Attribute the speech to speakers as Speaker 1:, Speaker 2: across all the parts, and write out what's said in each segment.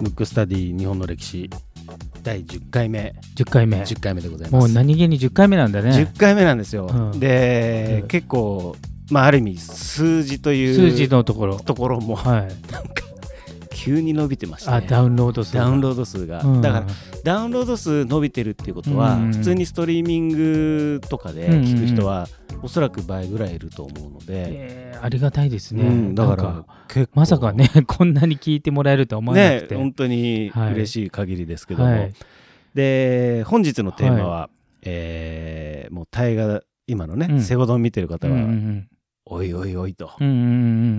Speaker 1: ムックスタディ日本の歴史第10回目。
Speaker 2: 10回目。
Speaker 1: 10回目でございます。
Speaker 2: もう何気に10回目なんだね。
Speaker 1: 10回目なんですよ、
Speaker 2: うん。
Speaker 1: で、
Speaker 2: うん。
Speaker 1: 結構まあある意味数字という
Speaker 2: 数字のところ。
Speaker 1: ところも
Speaker 2: はい
Speaker 1: 急に伸びてましたね。
Speaker 2: あダウンロード数
Speaker 1: ダウンロ
Speaker 2: ー
Speaker 1: ード数が、
Speaker 2: うん。
Speaker 1: だからダウンロード数伸びてるっていうことは、
Speaker 2: うん。
Speaker 1: 普通にストリーミングとかで聞く人は、おそらく倍ぐらいいると思うので、
Speaker 2: えーありがたいですね、
Speaker 1: うんだから
Speaker 2: まさかね こんなに聞いてもらえるとは思わなくて、
Speaker 1: ね本当に
Speaker 2: はい
Speaker 1: 嬉しい限りですけども、
Speaker 2: はい。
Speaker 1: で本日のテーマは、えーもう大河今のね、
Speaker 2: うん。
Speaker 1: セゴドン見てる方は、
Speaker 2: うんうん
Speaker 1: おいおいおいと、
Speaker 2: うんうんうんう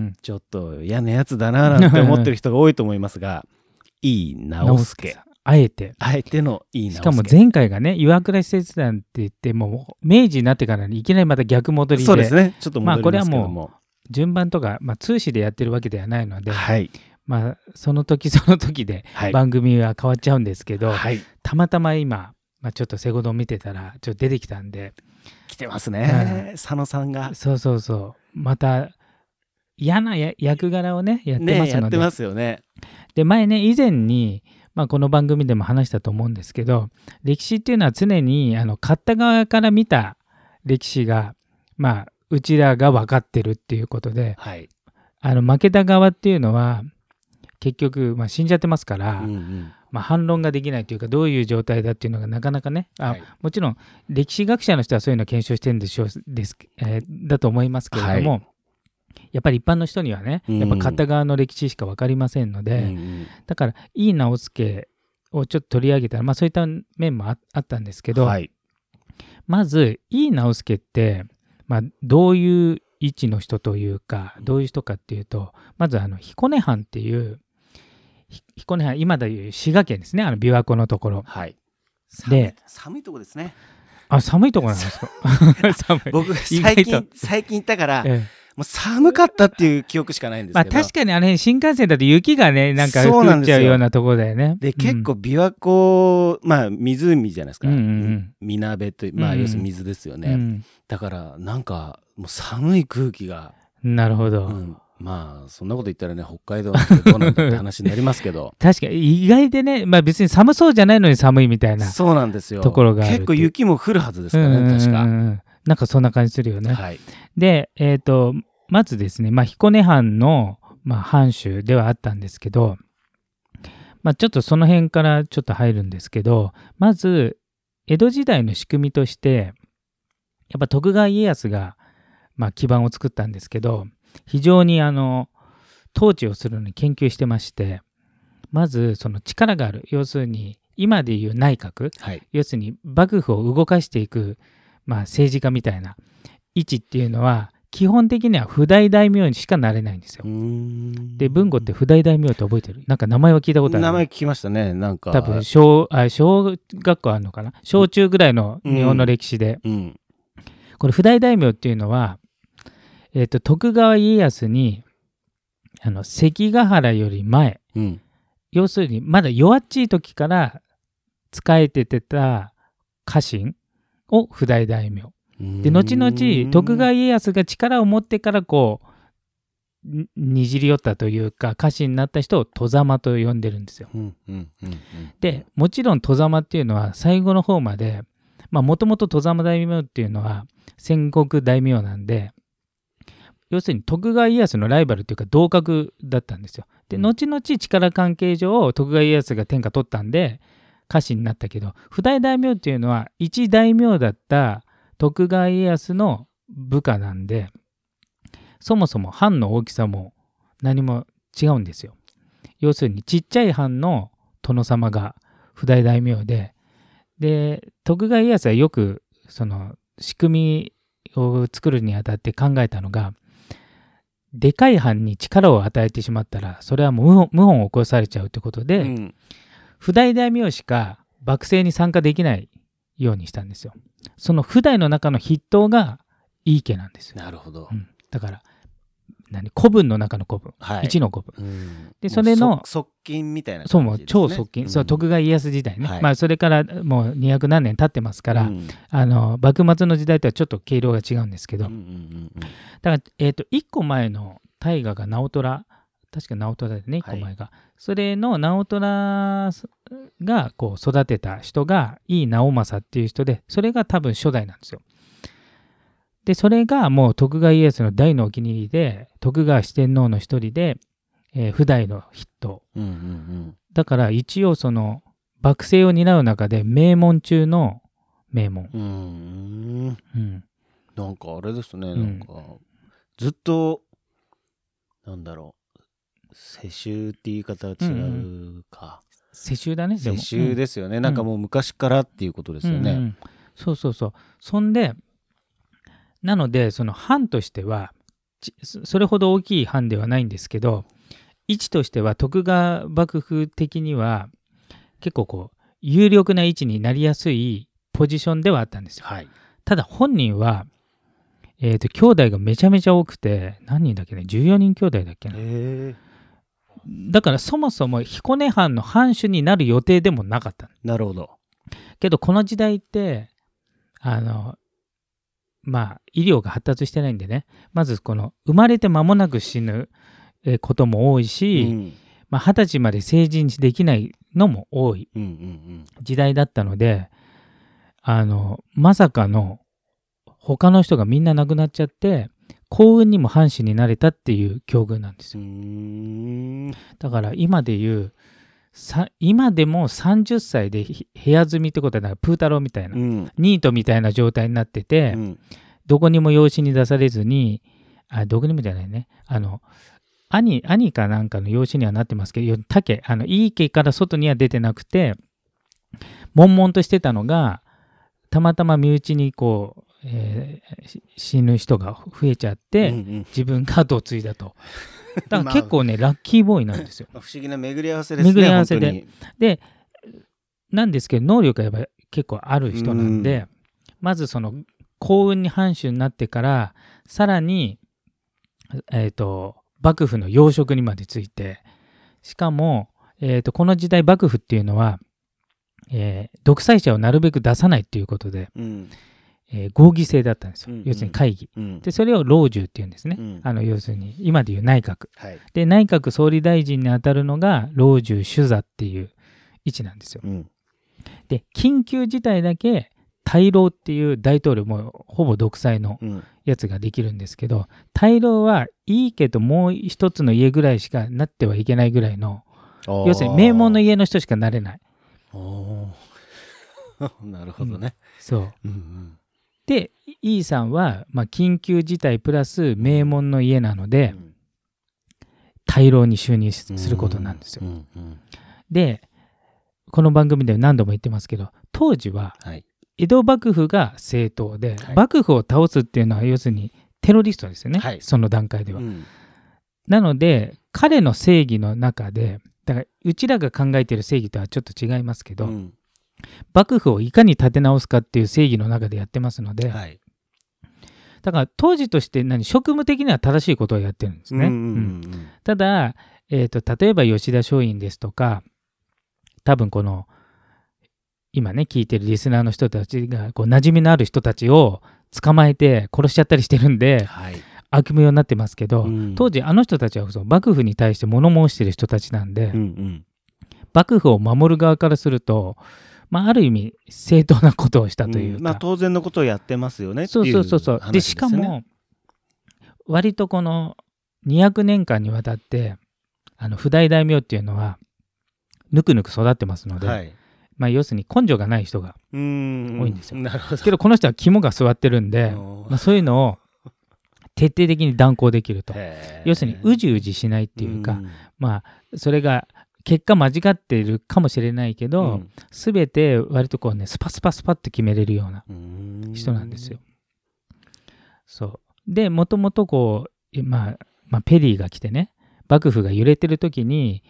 Speaker 2: ん。
Speaker 1: ちょっと嫌なやつだななんて思ってる人が多いと思いますが いい直輔
Speaker 2: あえて。
Speaker 1: あえてのいい直輔
Speaker 2: しかも前回がね岩倉施設団って言ってもう明治になってからにいきなりまた逆戻りで。
Speaker 1: そうですね。ちょっと
Speaker 2: まあ
Speaker 1: 戻りますけども,、
Speaker 2: こ順番とか、まあ、通詞でやってるわけではないので、
Speaker 1: はい。
Speaker 2: まあ、その時その時で
Speaker 1: はい。
Speaker 2: 番組は変わっちゃうんですけど、
Speaker 1: はい。
Speaker 2: たまたま今、まあ、ちょっとセゴドン見てたらちょっと出てきたんで。
Speaker 1: 来てますね、佐野さんが。
Speaker 2: そうそうそう。また嫌なや役柄をねやって
Speaker 1: ね
Speaker 2: ますので,、
Speaker 1: やってますよね。
Speaker 2: で前ね以前に、まあ、この番組でも話したと思うんですけど歴史っていうのは常にあの勝った側から見た歴史がまあうちらが分かってるっていうことで
Speaker 1: はい、
Speaker 2: あの負けた側っていうのは結局、まあ、死んじゃってますから、
Speaker 1: うんうん
Speaker 2: まあ、反論ができないというかどういう状態だっていうのがなかなかねあ、
Speaker 1: はい。
Speaker 2: もちろん歴史学者の人はそういうのを検証してるんでしょうです、えーだと思いますけれども、やっぱり一般の人にはね
Speaker 1: うん。
Speaker 2: やっぱ片側の歴史しか分かりませんので、
Speaker 1: うんうん
Speaker 2: だからいい直輔をちょっと取り上げたら、まあ、そういった面もああったんですけど、
Speaker 1: はい。
Speaker 2: まずいい直輔って、まあ、どういう位置の人というかどういう人かっていうとまずあの彦根藩っていうひ彦根藩今でいう滋賀県ですね。あの琵琶湖のところ。
Speaker 1: はい。
Speaker 2: で。
Speaker 1: 寒い寒いとこですね。
Speaker 2: あ寒いところなんですか？寒い、
Speaker 1: 僕最近最近行ったから
Speaker 2: ええ。
Speaker 1: もう寒かったっていう記憶しかないんです
Speaker 2: まあ確かにあれ新幹線だと雪がねなんか降っ
Speaker 1: そうなんですよ。
Speaker 2: ちゃうようなところだよね。
Speaker 1: で結構琵琶湖まあ湖じゃないですか、
Speaker 2: うんうんうん。
Speaker 1: みなべというまあ
Speaker 2: うんうん。
Speaker 1: 要するに水ですよね、
Speaker 2: うん。
Speaker 1: だからなんかもう寒い空気が、
Speaker 2: なるほど、
Speaker 1: うんまあそんなこと言ったらね北海道なんてどうなんだって話になりますけど。
Speaker 2: 確かに意外でね、まあ、別に寒そうじゃないのに寒いみたいな
Speaker 1: そうなんですよ。
Speaker 2: ところが
Speaker 1: 結構雪も降るはずですからね、
Speaker 2: うんうんうん
Speaker 1: 確か、
Speaker 2: なんかそんな感じするよね。
Speaker 1: はい。
Speaker 2: で、えっ、と、まずですね、まあ、彦根藩の、まあ、藩主ではあったんですけど、まあ、ちょっとその辺からちょっと入るんですけど、まず、江戸時代の仕組みとして、やっぱ徳川家康が、まあ、基盤を作ったんですけど、非常にあの、統治をするのに研究してまして、まず、その力がある、要するに、今でいう内閣、
Speaker 1: はい。
Speaker 2: 要するに幕府を動かしていく、まあ、政治家みたいな位置っていうのは基本的には不大大名にしかなれないんですよ。で文吾って不大大名って覚えてる？なんか名前は聞いたことある？
Speaker 1: 名前聞きましたね。なんか。
Speaker 2: 多分小あ小学校あるのかな？小中ぐらいの日本の歴史で、
Speaker 1: うん。
Speaker 2: これ不大大名っていうのは、えっと徳川家康にあの関ヶ原より前
Speaker 1: うん。
Speaker 2: 要するにまだ弱っちい時から仕えててた家臣を不大大名。で後々徳川家康が力を持ってからこうににじり寄ったというか家臣になった人を戸様と呼んでるんですよ。
Speaker 1: うんうんうんうん。
Speaker 2: でもちろん戸様っていうのは最後の方までもともと戸様大名っていうのは戦国大名なんで要するに徳川家康のライバルっていうか同格だったんですよ。で
Speaker 1: うん
Speaker 2: 後々力関係上徳川家康が天下取ったんで家臣になったけど不大大名っていうのは一大名だった徳川家康の部下なんでそもそも藩の大きさも何も違うんですよ。要するにちっちゃい藩の殿様が不大大名でで徳川家康はよくその仕組みを作るにあたって考えたのがでかい藩に力を与えてしまったらそれはもう謀謀反を起こされちゃうってことで、
Speaker 1: うん
Speaker 2: 不大大名しか幕政に参加できないようにしたんですよ。その不大の中の筆頭が井伊家なんですよ。
Speaker 1: なるほど
Speaker 2: うんだから何古文の中の古文、
Speaker 1: はい。
Speaker 2: 一の古文。
Speaker 1: うん。
Speaker 2: でそれの
Speaker 1: 側側近みたいな
Speaker 2: そう超側近、そう徳川家康時代ね、
Speaker 1: はい。
Speaker 2: まあそれからもう200何年経ってますから、
Speaker 1: うん。
Speaker 2: あの幕末の時代とはちょっと毛色が違うんですけど、
Speaker 1: うんうんうんうん。
Speaker 2: だから、えー、と1個前の大河が直虎。確か直虎だよね1
Speaker 1: はい。
Speaker 2: 個前が、それの直虎がこう育てた人が井伊直政っていう人でそれが多分初代なんですよでそれがもう徳川家康の大のお気に入りで徳川四天王の一人で、えー、不代の筆頭
Speaker 1: うんうん
Speaker 2: だから一応その幕政を担う中で名門中の名門、
Speaker 1: うん。うーん。
Speaker 2: うん、
Speaker 1: なんかあれですね、
Speaker 2: ん。
Speaker 1: なんか、ずっと、なんだろう、世襲って言い方は違うか。
Speaker 2: 世襲だね
Speaker 1: 世襲ですよね、なんかもう昔からっていうことですよね。
Speaker 2: うんうん。そうそうそう。そんでなのでその藩としてはちそそれほど大きい藩ではないんですけど位置としては徳川幕府的には結構こう有力な位置になりやすいポジションではあったんですよ
Speaker 1: はい。
Speaker 2: ただ本人はえー、と兄弟がめちゃめちゃ多くて何人だっけね14人兄弟だっけな？
Speaker 1: へえ。
Speaker 2: だからそもそも彦根藩の藩主になる予定でもなかった
Speaker 1: なるほど。
Speaker 2: けどこの時代ってあのまあ医療が発達してないんでねまずこの生まれて間もなく死ぬえーことも多いうし、
Speaker 1: ん。
Speaker 2: まあ、二十歳まで成人できないのも多い時代だったのであのまさかの他の人がみんな亡くなっちゃって幸運にも藩主になれたっていう境遇なんです
Speaker 1: う
Speaker 2: よ
Speaker 1: ん。
Speaker 2: だから今で言うさ今でも30歳でひ部屋住みってことはなんかプータローみたいな
Speaker 1: うん。
Speaker 2: ニートみたいな状態になってて、
Speaker 1: うん。
Speaker 2: どこにも養子に出されずに、あどこにもじゃないね、あの、兄、兄かなんかの養子にはなってますけど、竹、あの、いい家から外には出てなくて、悶々としてたのが、たまたま身内にこう、えーし死ぬ人が増えちゃって、
Speaker 1: うんうん
Speaker 2: 自分が後を継いだと。だか
Speaker 1: まあ
Speaker 2: ら結構ね、ラッキーボーイなんですよ。
Speaker 1: ま あ不思議な巡り合わせですね。
Speaker 2: 巡り合わせで
Speaker 1: 本
Speaker 2: で、なんですけど、能力がやっぱ結構ある人なんで、まずその幸運に藩主になってから、さらに、えっ、と、幕府の要職にまでついて、しかも、えっ、と、この時代幕府っていうのは、えー独裁者をなるべく出さないっていうことで、
Speaker 1: うん。
Speaker 2: えー合議制だったんですよ。
Speaker 1: うんうん
Speaker 2: 要するに会議。
Speaker 1: うん。
Speaker 2: で、それを老中っていうんですね。
Speaker 1: うん
Speaker 2: あの、要するに、今でいう内閣。
Speaker 1: はい。
Speaker 2: で、内閣総理大臣にあたるのが老中主座っていう位置なんですよ。
Speaker 1: うん。
Speaker 2: で、緊急事態だけ大老っていう大統領もほぼ独裁の
Speaker 1: うん。
Speaker 2: やつができるんですけど、大老はいいけどもう一つの家ぐらいしかなってはいけないぐらいの、要するに名門の
Speaker 1: 家。
Speaker 2: 家の人しかなれない。
Speaker 1: なるほどね。
Speaker 2: そう。
Speaker 1: うんうん。
Speaker 2: で、イーさんは、まあ、緊急事態プラス名門の家なので、大老に就任することなんですよ。
Speaker 1: うんうん。
Speaker 2: で、この番組で何度も言ってますけど、当時は
Speaker 1: はい。
Speaker 2: 江戸幕府が政党で、
Speaker 1: はい
Speaker 2: 幕府を倒すっていうのは要するにテロリストですよね、
Speaker 1: はい
Speaker 2: その段階では。
Speaker 1: うん
Speaker 2: なので彼の正義の中でだからうちらが考えている正義とはちょっと違いますけど、
Speaker 1: うん
Speaker 2: 幕府をいかに立て直すかっていう正義の中でやってますので、
Speaker 1: はい。
Speaker 2: だから当時として何職務的には正しいことをやってるんですね。
Speaker 1: うんうん
Speaker 2: うんただ、えー、と例えば吉田松陰ですとか多分この今ね聞いてるリスナーの人たちがこう馴染みのある人たちを捕まえて殺しちゃったりしてるん
Speaker 1: うん
Speaker 2: で
Speaker 1: はい。
Speaker 2: 悪名になってますけど、
Speaker 1: うん
Speaker 2: 当時あの人たちはその幕府に対して物申してる人たちなんで、
Speaker 1: うんうん。
Speaker 2: 幕府を守る側からすると、まあ、ある意味正当なことをしたというか、
Speaker 1: んまあ当然のことをやってますよね
Speaker 2: そうそうそうそう。
Speaker 1: 話
Speaker 2: で、しかも、割とこの200年間にわたって、あの、不代大名っていうのは、ぬくぬく育ってますので、
Speaker 1: はい。
Speaker 2: まあ、要するに根性がない人が。多いんですよ
Speaker 1: なるほど。
Speaker 2: けど、この人は肝が据わってるんで、まあ、そういうのを徹底的に断行できると。要するに、うじうじしないっていうか、
Speaker 1: ん
Speaker 2: まあ、それが、結果間違っているかもしれないけど、すべて割とこうね、スパスパスパって決めれるような
Speaker 1: うん
Speaker 2: 人なんですよ。。そう。で、もともとこう、えまあ、まあ、ペリーが来てね、幕府が揺れてる時に、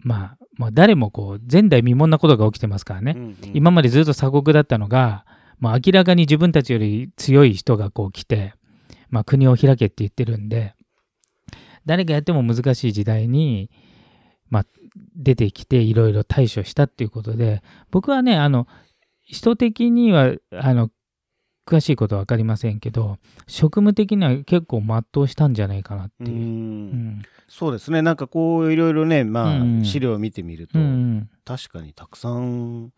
Speaker 2: まあ、もう誰もこう、前代未聞なことが起きてますからね。
Speaker 1: うんうん
Speaker 2: 今までずっと鎖国だったのが、まあ、明らかに自分たちより強い人がこう来て、まあ、国を開けって言ってるんで、誰がやっても難しい時代に、まあ、出てきていろいろ対処したっていうことで、僕はね、あの、人的には、あの、詳しいことは分かりませんけど職務的には結構全うしたんじゃないかなっていう。
Speaker 1: うん。
Speaker 2: うん。
Speaker 1: そうですね。なんかこういろいろねまあ、
Speaker 2: うん
Speaker 1: 資料を見てみると、
Speaker 2: うん。
Speaker 1: 確かにたくさん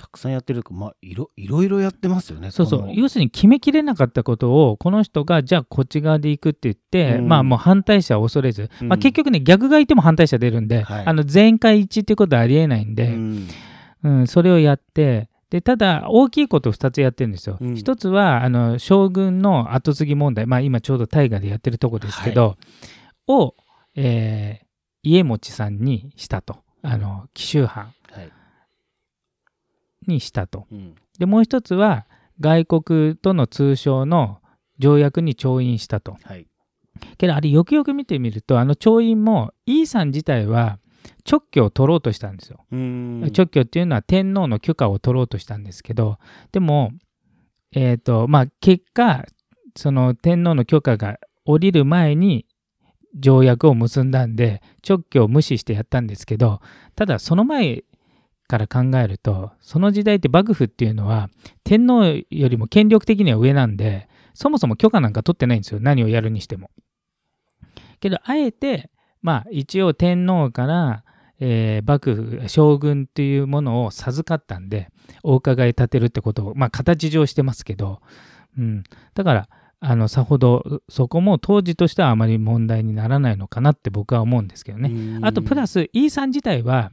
Speaker 1: たくさんやってるかまあいろいろいろやってますよね
Speaker 2: そうそう。要するに決めきれなかったことをこの人がじゃあこっち側で行くって言って、
Speaker 1: うん。
Speaker 2: まあもう反対者を恐れず、
Speaker 1: うん。
Speaker 2: まあ、結局ね逆がいても反対者出るんで、
Speaker 1: はい。
Speaker 2: あの全会一致ってことはありえないん
Speaker 1: う
Speaker 2: で、
Speaker 1: ん。
Speaker 2: うんそれをやってでただ大きいことを2つやってるんですよ。
Speaker 1: うん。
Speaker 2: 一つはあの将軍の後継ぎ問題、まあ、今ちょうど大河でやってるとこですけど、を、えー家持さんにしたと。あの紀州藩。
Speaker 1: はい
Speaker 2: にしたと。
Speaker 1: うん
Speaker 2: でもう一つは外国との通商の条約に調印したと。
Speaker 1: はい
Speaker 2: けどあれよくよく見てみるとあの調印もイーさん自体は直居を取ろうとしたんですよ。
Speaker 1: うん
Speaker 2: 直居っていうのは天皇の許可を取ろうとしたんですけどでもえっ、とまあ結果その天皇の許可が下りる前に条約を結んだんで直居を無視してやったんですけどただその前から考えるとその時代って幕府っていうのは天皇よりも権力的には上なんでそもそも許可なんか取ってないんですよ何をやるにしても。けどあえてまあ一応天皇からえー幕府将軍っていうものを授かったんでお伺い立てるってことをまあ形上してますけど、うん、だからあのさほどそこも当時としてはあまり問題にならないのかなって僕は思うんですけどね。
Speaker 1: うん
Speaker 2: あとプラス E さん自体は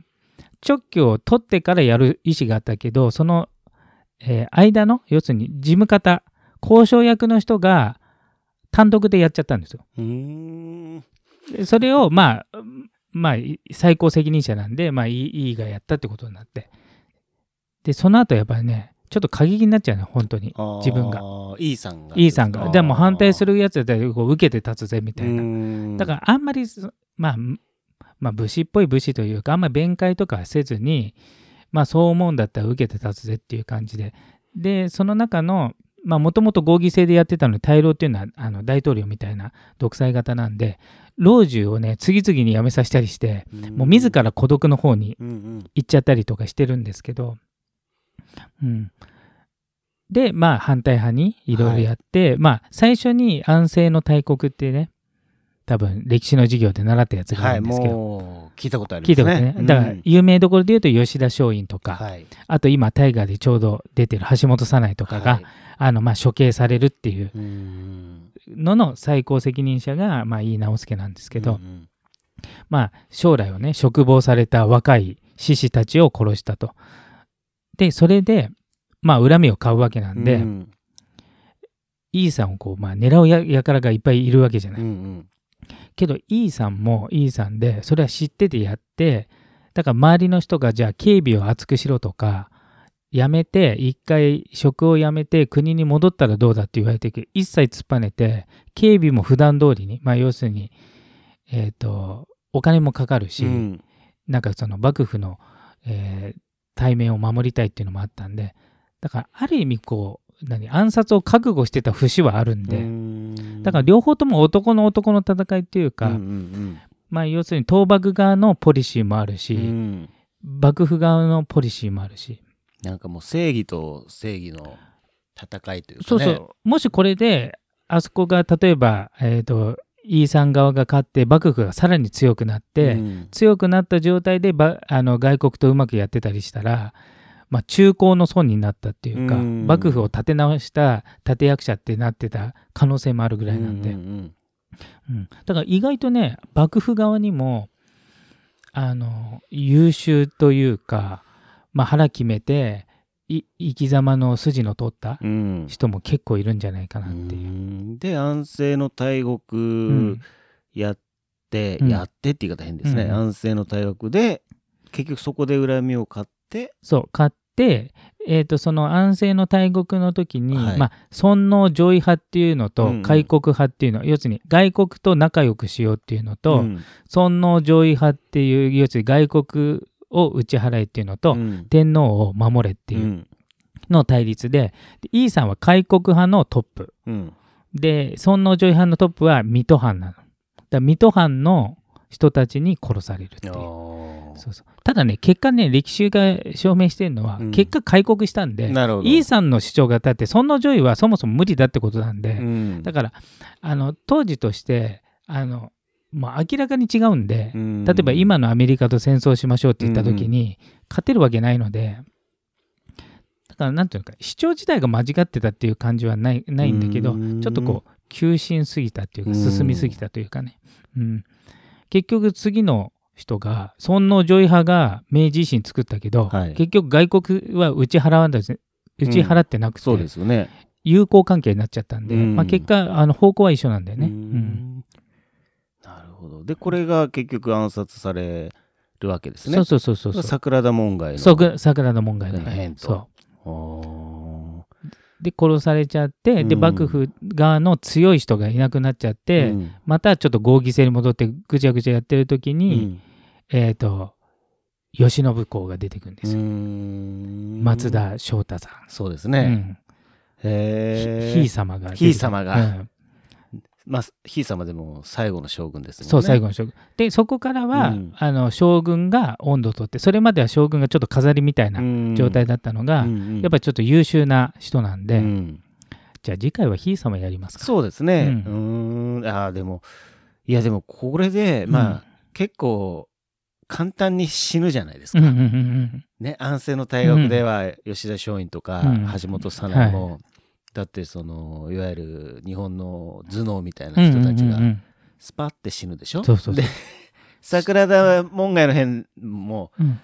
Speaker 2: 直居を取ってからやる意思があったけどその、えー間の要するに事務方交渉役の人が単独でやっちゃったんですよ。それをまあまあい最高責任者なんでまあいいいいがやったってことになって。でその後やっぱりねちょっと過激になっちゃうね本当に。自分が。
Speaker 1: E さんが。
Speaker 2: E さんが。でも反対す
Speaker 1: る
Speaker 2: るやつだったらこう受けて立つぜみたいな。
Speaker 1: な
Speaker 2: だからあんまりそまあまあ武士っぽい武士というかあんまり弁解とかはせずにまあそう思うんだったら受けて立つぜっていう感じで。でその中のまあもともと合議制でやってたのに大老っていうのはあの大統領みたいな独裁型なんで老中をね次々に辞めさせたりしてもう自ら孤独の方に行っちゃったりとかしてるんですけど、うん、でまあ反対派にいろいろやって、まあ最初に安政の大国ってね多分歴史の授業で習ったやつがあ
Speaker 1: はい
Speaker 2: るんですけど、
Speaker 1: もう聞いたことあり
Speaker 2: 聞いたこと
Speaker 1: ますね
Speaker 2: ねだから
Speaker 1: うん
Speaker 2: 有名どころで言うと吉田松陰とか、
Speaker 1: はい。
Speaker 2: あと今大河でちょうど出てる橋本早苗とかが、
Speaker 1: はい。
Speaker 2: あのまあ処刑されるっていう
Speaker 1: うん
Speaker 2: のの最高責任者がまあ井伊直弼なんですけど、
Speaker 1: うんうん。
Speaker 2: まあ将来をね嘱望された若い志士たちを殺したと。でそれでまあ恨みを買うわけなんで、
Speaker 1: うん。
Speaker 2: イーさんをこう、まあ、狙うや輩がいっぱいいるわけじゃない。
Speaker 1: うんうん
Speaker 2: けどイーさんもイーさんでそれは知っててやってだから周りの人がじゃあ警備を厚くしろとかやめて一回職を辞めて国に戻ったらどうだって言われて一切突っぱねて警備も普段通りにまあ要するにえっ、とお金もかかるし、
Speaker 1: うん。
Speaker 2: なんかその幕府の、えー対面を守りたいっていうのもあったんでだからある意味こう何暗殺を覚悟してた節はあるんで、
Speaker 1: うん。
Speaker 2: だから両方とも男の男の戦いっていうか、
Speaker 1: うんうん
Speaker 2: まあ要するに倒幕側のポリシーもあるし、
Speaker 1: うん。うん
Speaker 2: 幕府側のポリシーもあるし、
Speaker 1: なんかもう正義と正義の戦いというかね。
Speaker 2: そうそう。もしこれであそこが例えば、えー、とイーさん側が勝って幕府がさらに強くなって、
Speaker 1: うん。
Speaker 2: 強くなった状態でばあの外国とうまくやってたりしたら、まあ、中高の損になったっていうか、
Speaker 1: うん。
Speaker 2: 幕府を立て直した立役者ってなってた可能性もあるぐらいなんで、
Speaker 1: うんうん
Speaker 2: うん。だから意外とね幕府側にもあの優秀というか、まあ、腹決めてい生き様の筋の通った人も結構いるんじゃないかなっていう。
Speaker 1: うん。で安政の大
Speaker 2: う
Speaker 1: 国
Speaker 2: ん。
Speaker 1: やって、
Speaker 2: うん。
Speaker 1: やってって言い方変ですね、
Speaker 2: うん。
Speaker 1: 安政の大国で結局そこで恨みを買って？
Speaker 2: そう買って、えー、とその安政の大国の時に、
Speaker 1: はい。
Speaker 2: まあ、尊王攘夷派っていうの
Speaker 1: うん
Speaker 2: と
Speaker 1: うん。
Speaker 2: 開国派っていうの、要するに外国と仲良くしようっていうのと、
Speaker 1: うん。
Speaker 2: 尊王攘夷派っていう要するに外国を打ち払いっていうのと、
Speaker 1: うん。
Speaker 2: 天皇を守れっていう
Speaker 1: うん。
Speaker 2: の対立で、でイーさんは開国派のトップ。
Speaker 1: うん。
Speaker 2: で、尊王攘夷派のトップは水戸藩なの。だ水戸藩の人たちに殺されるっていう。そうそう。ただね結果ね歴史が証明してるのは、
Speaker 1: うん。
Speaker 2: 結果開国したんで
Speaker 1: なるほど。
Speaker 2: イーさんの主張が立って尊王攘夷はそもそも無理だってことなんで、
Speaker 1: うん。
Speaker 2: だからあの当時としてあの、まあ、明らかに違うんで、
Speaker 1: うん。
Speaker 2: 例えば今のアメリカと戦争しましょうって言った時に、勝てるわけないのでだからなんていうのか主張自体が間違ってたっていう感じはないないんだけど、
Speaker 1: うん。
Speaker 2: ちょっとこう急進すぎたっていうか
Speaker 1: うん。
Speaker 2: 進みすぎたというかね、うん、結局次の人が尊王攘夷派が明治維新作ったけど、
Speaker 1: はい。
Speaker 2: 結局外国は打ち払わんだ打ち払ってなくて、
Speaker 1: そうですよね。
Speaker 2: 友好関係になっちゃったんで、
Speaker 1: うん。
Speaker 2: まあ、結果あの方向は一緒なんだよね。
Speaker 1: う
Speaker 2: うん。
Speaker 1: ん。なるほど。で、これが結局暗殺されるわけですね。
Speaker 2: そうそうそうそうそう。
Speaker 1: 桜田門外の。
Speaker 2: そうぐ桜の門外の。
Speaker 1: 変と。
Speaker 2: そ
Speaker 1: お
Speaker 2: うで殺されちゃって、で
Speaker 1: うん。
Speaker 2: 幕府側の強い人がいなくなっちゃっ
Speaker 1: ー
Speaker 2: て、
Speaker 1: うん。
Speaker 2: またちょっと合議制に戻ってぐちゃぐちゃやってる時
Speaker 1: う
Speaker 2: に、
Speaker 1: ん
Speaker 2: えっ、と慶喜公が出てくるんですよ、
Speaker 1: うん。
Speaker 2: 松田翔太さん、
Speaker 1: そうですね。
Speaker 2: うん。
Speaker 1: へ
Speaker 2: ひい
Speaker 1: え。
Speaker 2: 様が
Speaker 1: ひい様が。
Speaker 2: うん。
Speaker 1: まあ、ひい様でも最後の将軍ですね。
Speaker 2: そう最後の将軍。でそこからは、
Speaker 1: うん。
Speaker 2: あの将軍が温度を取ってそれまでは将軍がちょっと飾りみたいな状態だったのが、
Speaker 1: うん
Speaker 2: やっぱりちょっと優秀な人なんで、
Speaker 1: うん。
Speaker 2: じゃあ次回はひい様やりますか。
Speaker 1: そうですね。
Speaker 2: う
Speaker 1: うんん。ああ、でも、いや、でも、これで、まあ、結構、簡単に死ぬじゃないですか。
Speaker 2: うんうんうんうん
Speaker 1: ね、安政の大学では、吉田松陰とか、
Speaker 2: うん。
Speaker 1: 橋本早苗も、だって、その、いわゆる日本の頭脳みたいな人たちが
Speaker 2: うんうんうんう、ん。
Speaker 1: スパって死ぬでしょ？
Speaker 2: そうそうそう。
Speaker 1: で、桜田門外の辺も、
Speaker 2: うん。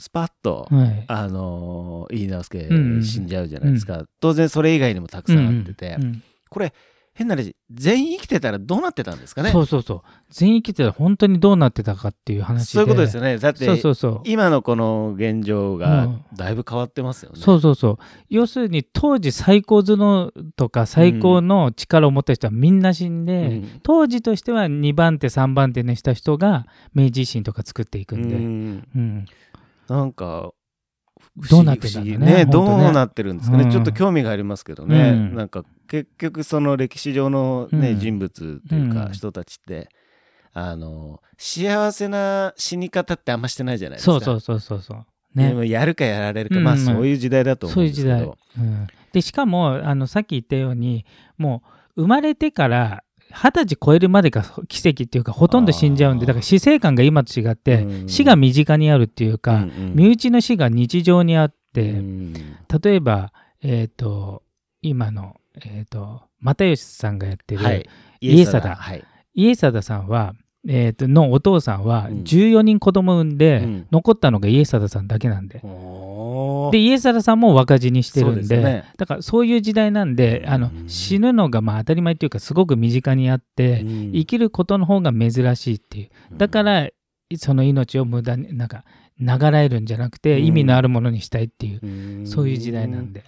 Speaker 1: スパッと、
Speaker 2: はい。
Speaker 1: あのー、井伊直輔
Speaker 2: うんうん。
Speaker 1: 死んじゃうじゃないですか、当然それ以外にもたくさんあってて、
Speaker 2: うんうん。
Speaker 1: これ変な話全員生きてたらどうなってたんですかね？
Speaker 2: そうそうそう。全員生きてたら本当にどうなってたかっていう話で。
Speaker 1: そういうことですよね。だって
Speaker 2: そうそうそう。
Speaker 1: 今のこの現状
Speaker 2: う
Speaker 1: が
Speaker 2: ん。
Speaker 1: だいぶ変わってますよね、
Speaker 2: そうそうそう。要するに当時最高頭脳とか最高の力を持った人はみんな死んで、
Speaker 1: うん。
Speaker 2: 当時としては2番手3番手にした人が明治維新とか作っていくんで、
Speaker 1: うん。
Speaker 2: うん。
Speaker 1: なんか
Speaker 2: どうなってんだろうね
Speaker 1: 不思議ね。
Speaker 2: 本当ね。
Speaker 1: どうなってるんですかね、
Speaker 2: うん。
Speaker 1: ちょっと興味がありますけどね、
Speaker 2: うん。
Speaker 1: なんか結局その歴史上の、ね
Speaker 2: うん。
Speaker 1: 人物というか
Speaker 2: うん。
Speaker 1: 人たちって、あの幸せな死に方ってあんましてないじゃないですか。
Speaker 2: そうそうそうそうそう。ね。
Speaker 1: でもやるかやられるか、
Speaker 2: うん。
Speaker 1: まあそういう時代だと思
Speaker 2: そううんいう時
Speaker 1: ですけど。
Speaker 2: 代、うん、でしかもあのさっき言ったようにもう生まれてから二十歳超えるまでが奇跡っていうかほとんど死んじゃうんでだから死生観が今と違って、
Speaker 1: うん。
Speaker 2: 死が身近にあるっていうか、
Speaker 1: うんうん。
Speaker 2: 身内の死が日常にあって、
Speaker 1: うん。
Speaker 2: 例えばえっ、と今のえっ、と又吉さんがやってる、
Speaker 1: はい、
Speaker 2: 家貞
Speaker 1: はい、
Speaker 2: 家貞さんは、えー、とのお父さんは
Speaker 1: うん。
Speaker 2: 14人子供産んで、
Speaker 1: うん。
Speaker 2: 残ったのが家貞さんだけなんで。
Speaker 1: おー。
Speaker 2: で家貞さんも若死にしてるんで
Speaker 1: ね。
Speaker 2: だからそういう時代なんであの
Speaker 1: うん
Speaker 2: 死ぬのがまあ当たり前っていうかすごく身近にあって、
Speaker 1: うん。
Speaker 2: 生きることの方が珍しいっていう。だからその命を無駄になんか流らえるんじゃなくて
Speaker 1: うん。
Speaker 2: 意味のあるものにしたいっていう、
Speaker 1: うん。
Speaker 2: そういう時代なんで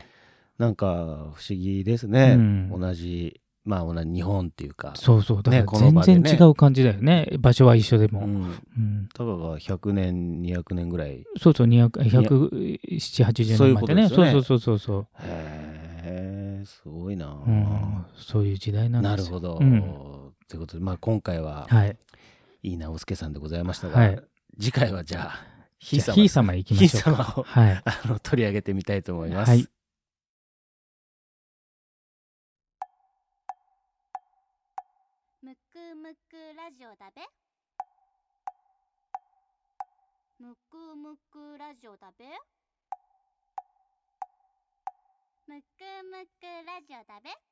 Speaker 1: なんか不思議ですね、
Speaker 2: うん。
Speaker 1: 同じまあ同じ日本っていうか。
Speaker 2: そうそう。だか
Speaker 1: ね。
Speaker 2: ら全然違う感じだよね。場所は一緒でも、
Speaker 1: うん。
Speaker 2: うん。
Speaker 1: たかが100年200年ぐらい。
Speaker 2: そうそう200 17080
Speaker 1: そういう
Speaker 2: 年前でね。
Speaker 1: ことですよね。
Speaker 2: そうそうそうそう
Speaker 1: へえすごいな、
Speaker 2: そう、うん、そういう時代なんですよ。
Speaker 1: なるほど、
Speaker 2: うん。
Speaker 1: ということで、まあ、今回は
Speaker 2: はい。
Speaker 1: 井伊直輔さんでございましたが、
Speaker 2: はい。
Speaker 1: 次回はじゃあひい
Speaker 2: じゃあ
Speaker 1: 様
Speaker 2: ひいきましょうか。
Speaker 1: 様を
Speaker 2: はい。
Speaker 1: あの取り上げてみたいと思います。
Speaker 2: はい
Speaker 3: ジオだべ？むくむくラジオだべ？むくむくラジオだべ？